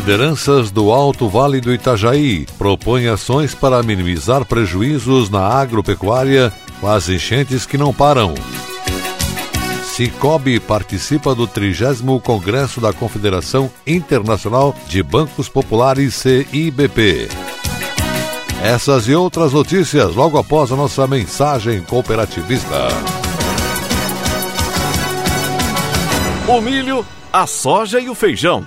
Lideranças do Alto Vale do Itajaí propõem ações para minimizar prejuízos na agropecuária com as enchentes que não param. Cicobi participa do 30 Congresso da Confederação Internacional de Bancos Populares CIBP. Essas e outras notícias logo após a nossa mensagem cooperativista. O milho, a soja e o feijão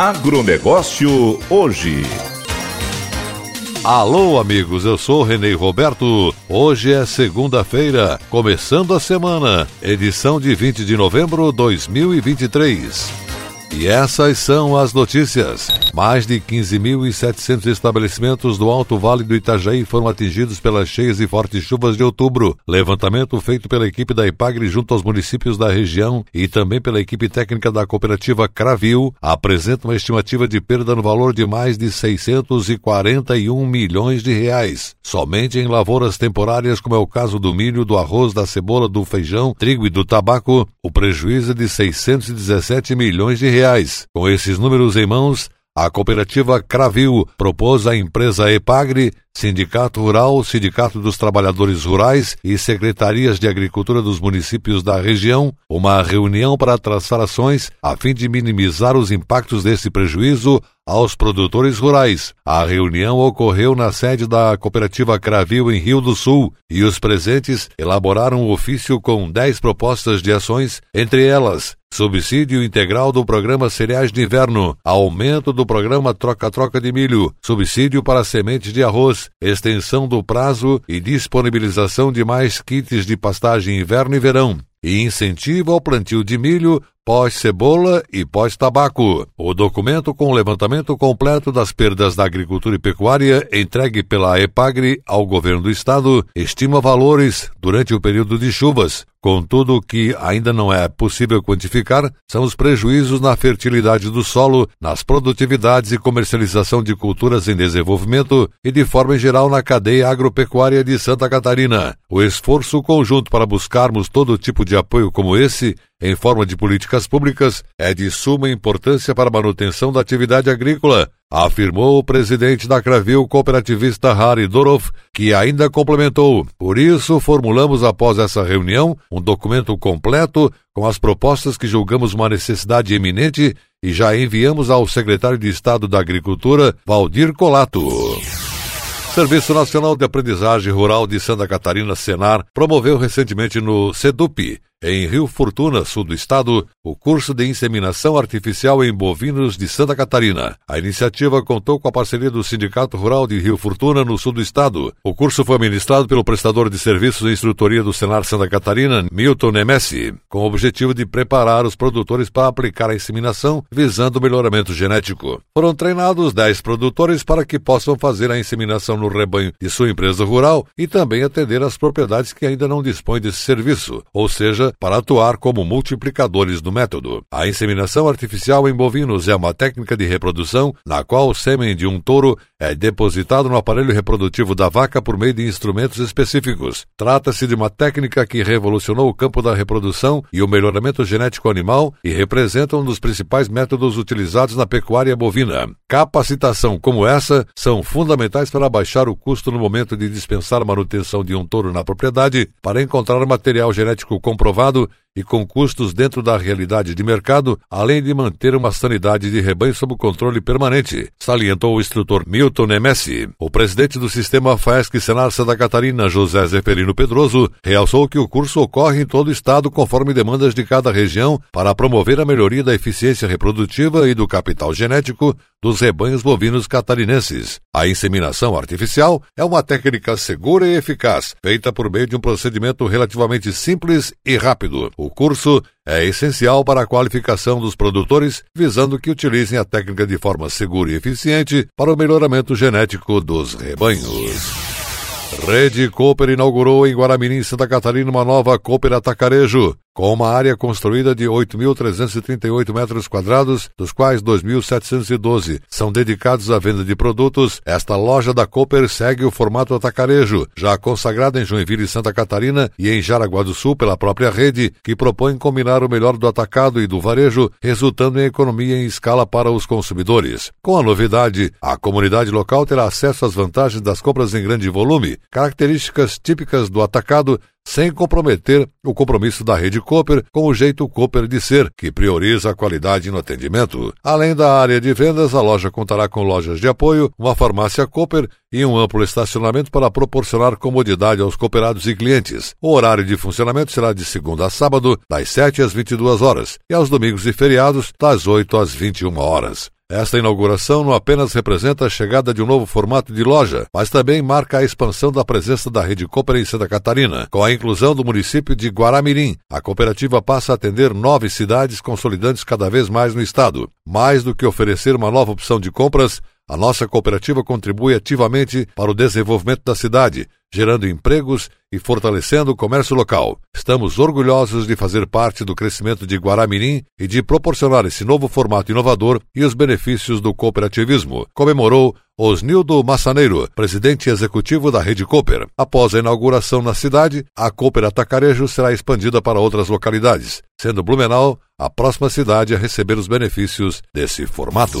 Agronegócio hoje. Alô, amigos, eu sou Renê Roberto. Hoje é segunda-feira, começando a semana, edição de 20 de novembro de 2023. E essas são as notícias. Mais de 15.700 estabelecimentos do Alto Vale do Itajaí foram atingidos pelas cheias e fortes chuvas de outubro. Levantamento feito pela equipe da IPAGRE junto aos municípios da região e também pela equipe técnica da cooperativa Cravil apresenta uma estimativa de perda no valor de mais de 641 milhões de reais. Somente em lavouras temporárias, como é o caso do milho, do arroz, da cebola, do feijão, trigo e do tabaco, o prejuízo é de 617 milhões de reais. Com esses números em mãos, a cooperativa Cravil propôs à empresa Epagre Sindicato Rural, Sindicato dos Trabalhadores Rurais e Secretarias de Agricultura dos municípios da região uma reunião para traçar ações a fim de minimizar os impactos desse prejuízo aos produtores rurais. A reunião ocorreu na sede da cooperativa Cravil em Rio do Sul e os presentes elaboraram um ofício com 10 propostas de ações, entre elas subsídio integral do programa Cereais de Inverno, aumento do programa Troca-Troca de Milho, subsídio para sementes de arroz, extensão do prazo e disponibilização de mais kits de pastagem inverno e verão, e incentivo ao plantio de milho pós-cebola e pós-tabaco. O documento com o levantamento completo das perdas da agricultura e pecuária entregue pela EPAGRE ao governo do estado estima valores durante o período de chuvas. Contudo, o que ainda não é possível quantificar são os prejuízos na fertilidade do solo, nas produtividades e comercialização de culturas em desenvolvimento e, de forma geral, na cadeia agropecuária de Santa Catarina. O esforço conjunto para buscarmos todo tipo de apoio como esse em forma de políticas públicas é de suma importância para a manutenção da atividade agrícola, afirmou o presidente da Cravil cooperativista Harry Dorov, que ainda complementou. Por isso, formulamos após essa reunião um documento completo com as propostas que julgamos uma necessidade eminente e já enviamos ao secretário de Estado da Agricultura, Valdir Colato. Serviço Nacional de Aprendizagem Rural de Santa Catarina, Senar, promoveu recentemente no SEDUP em Rio Fortuna, sul do estado, o curso de inseminação artificial em bovinos de Santa Catarina. A iniciativa contou com a parceria do Sindicato Rural de Rio Fortuna, no sul do estado. O curso foi ministrado pelo prestador de serviços e instrutoria do Senar Santa Catarina, Milton Nemessi, com o objetivo de preparar os produtores para aplicar a inseminação visando o melhoramento genético. Foram treinados 10 produtores para que possam fazer a inseminação no rebanho de sua empresa rural e também atender às propriedades que ainda não dispõem desse serviço, ou seja, para atuar como multiplicadores do método. A inseminação artificial em bovinos é uma técnica de reprodução na qual o sêmen de um touro é depositado no aparelho reprodutivo da vaca por meio de instrumentos específicos. Trata-se de uma técnica que revolucionou o campo da reprodução e o melhoramento genético animal e representa um dos principais métodos utilizados na pecuária bovina. Capacitação como essa são fundamentais para baixar o custo no momento de dispensar a manutenção de um touro na propriedade, para encontrar material genético comprovado e com custos dentro da realidade de mercado, além de manter uma sanidade de rebanho sob controle permanente, salientou o instrutor Milton Nemessi. O presidente do sistema FAESC Senar Santa Catarina, José Zeferino Pedroso, realçou que o curso ocorre em todo o estado conforme demandas de cada região para promover a melhoria da eficiência reprodutiva e do capital genético dos rebanhos bovinos catarinenses. A inseminação artificial é uma técnica segura e eficaz, feita por meio de um procedimento relativamente simples e rápido. O curso é essencial para a qualificação dos produtores, visando que utilizem a técnica de forma segura e eficiente para o melhoramento genético dos rebanhos. Rede Cooper inaugurou em Guaramirim, Santa Catarina, uma nova Cooper Atacarejo com uma área construída de 8.338 metros quadrados, dos quais 2.712 são dedicados à venda de produtos. Esta loja da Cooper segue o formato atacarejo, já consagrada em Joinville e Santa Catarina e em Jaraguá do Sul pela própria rede, que propõe combinar o melhor do atacado e do varejo, resultando em economia em escala para os consumidores. Com a novidade, a comunidade local terá acesso às vantagens das compras em grande volume, características típicas do atacado sem comprometer o compromisso da rede Cooper com o jeito Cooper de ser, que prioriza a qualidade no atendimento. Além da área de vendas, a loja contará com lojas de apoio, uma farmácia Cooper e um amplo estacionamento para proporcionar comodidade aos cooperados e clientes. O horário de funcionamento será de segunda a sábado, das 7 às 22 horas, e aos domingos e feriados, das 8 às 21 horas. Esta inauguração não apenas representa a chegada de um novo formato de loja, mas também marca a expansão da presença da Rede Cooper em Santa Catarina. Com a inclusão do município de Guaramirim, a cooperativa passa a atender nove cidades consolidantes cada vez mais no estado. Mais do que oferecer uma nova opção de compras, a nossa cooperativa contribui ativamente para o desenvolvimento da cidade, gerando empregos e fortalecendo o comércio local. Estamos orgulhosos de fazer parte do crescimento de Guaramirim e de proporcionar esse novo formato inovador e os benefícios do cooperativismo, comemorou Osnildo Massaneiro, presidente executivo da Rede Cooper. Após a inauguração na cidade, a Cooper Atacarejo será expandida para outras localidades, sendo Blumenau a próxima cidade a receber os benefícios desse formato.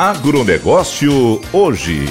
Agronegócio hoje.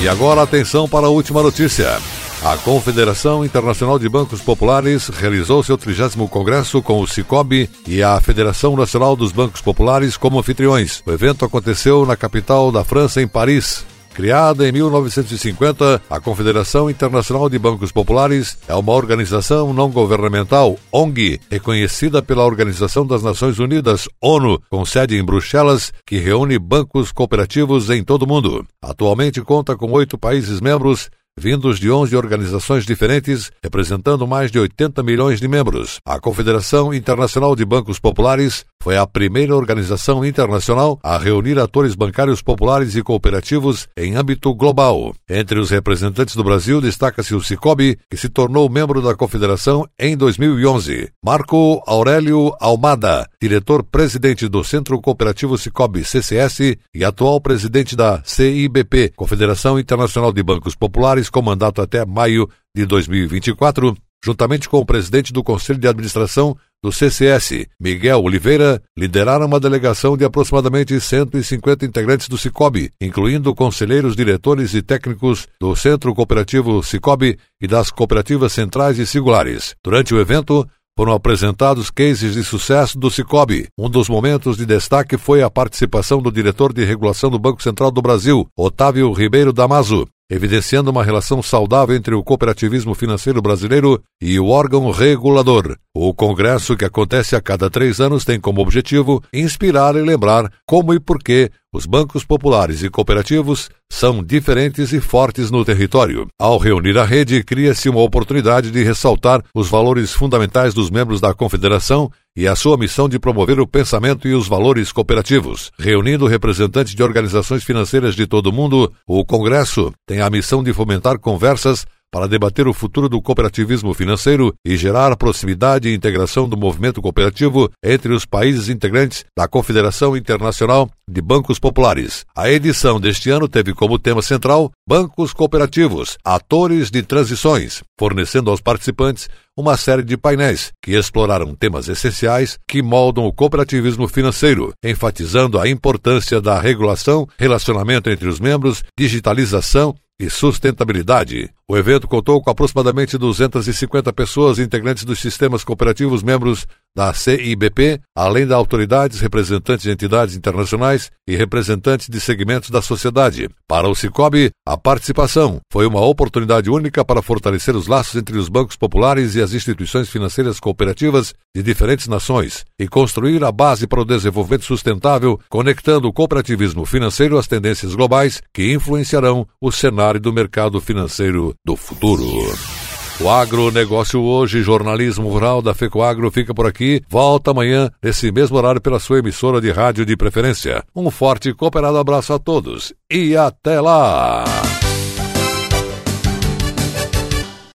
E agora atenção para a última notícia. A Confederação Internacional de Bancos Populares realizou seu 30 congresso com o Cicobi e a Federação Nacional dos Bancos Populares como anfitriões. O evento aconteceu na capital da França, em Paris. Criada em 1950, a Confederação Internacional de Bancos Populares é uma organização não governamental, ONG, reconhecida pela Organização das Nações Unidas, ONU, com sede em Bruxelas, que reúne bancos cooperativos em todo o mundo. Atualmente conta com oito países membros vindos de 11 organizações diferentes, representando mais de 80 milhões de membros. A Confederação Internacional de Bancos Populares foi a primeira organização internacional a reunir atores bancários populares e cooperativos em âmbito global. Entre os representantes do Brasil destaca-se o Cicobi, que se tornou membro da Confederação em 2011. Marco Aurélio Almada, diretor-presidente do Centro Cooperativo Cicobi CCS e atual presidente da CIBP, Confederação Internacional de Bancos Populares, com mandato até maio de 2024, juntamente com o presidente do Conselho de Administração do CCS, Miguel Oliveira, lideraram uma delegação de aproximadamente 150 integrantes do Cicobi, incluindo conselheiros, diretores e técnicos do Centro Cooperativo Cicobi e das cooperativas centrais e singulares. Durante o evento, foram apresentados cases de sucesso do Cicobi. Um dos momentos de destaque foi a participação do diretor de regulação do Banco Central do Brasil, Otávio Ribeiro Damaso, evidenciando uma relação saudável entre o cooperativismo financeiro brasileiro e o órgão regulador. O congresso, que acontece a cada três anos, tem como objetivo inspirar e lembrar como e por que os bancos populares e cooperativos são diferentes e fortes no território. Ao reunir a rede, cria-se uma oportunidade de ressaltar os valores fundamentais dos membros da confederação e a sua missão de promover o pensamento e os valores cooperativos. Reunindo representantes de organizações financeiras de todo o mundo, o Congresso tem a missão de fomentar conversas para debater o futuro do cooperativismo financeiro e gerar proximidade e integração do movimento cooperativo entre os países integrantes da Confederação Internacional de Bancos Populares. A edição deste ano teve como tema central Bancos Cooperativos, Atores de Transições, fornecendo aos participantes uma série de painéis que exploraram temas essenciais que moldam o cooperativismo financeiro, enfatizando a importância da regulação, relacionamento entre os membros, digitalização e sustentabilidade. O evento contou com aproximadamente 250 pessoas integrantes dos sistemas cooperativos membros da CIBP, além de autoridades, representantes de entidades internacionais e representantes de segmentos da sociedade. Para o Cicobi, a participação foi uma oportunidade única para fortalecer os laços entre os bancos populares e as instituições financeiras cooperativas de diferentes nações e construir a base para o desenvolvimento sustentável, conectando o cooperativismo financeiro às tendências globais que influenciarão o cenário do mercado financeiro do futuro. O agronegócio hoje, jornalismo rural da FECOAGro fica por aqui. Volta amanhã, nesse mesmo horário, pela sua emissora de rádio de preferência. Um forte e cooperado abraço a todos e até lá!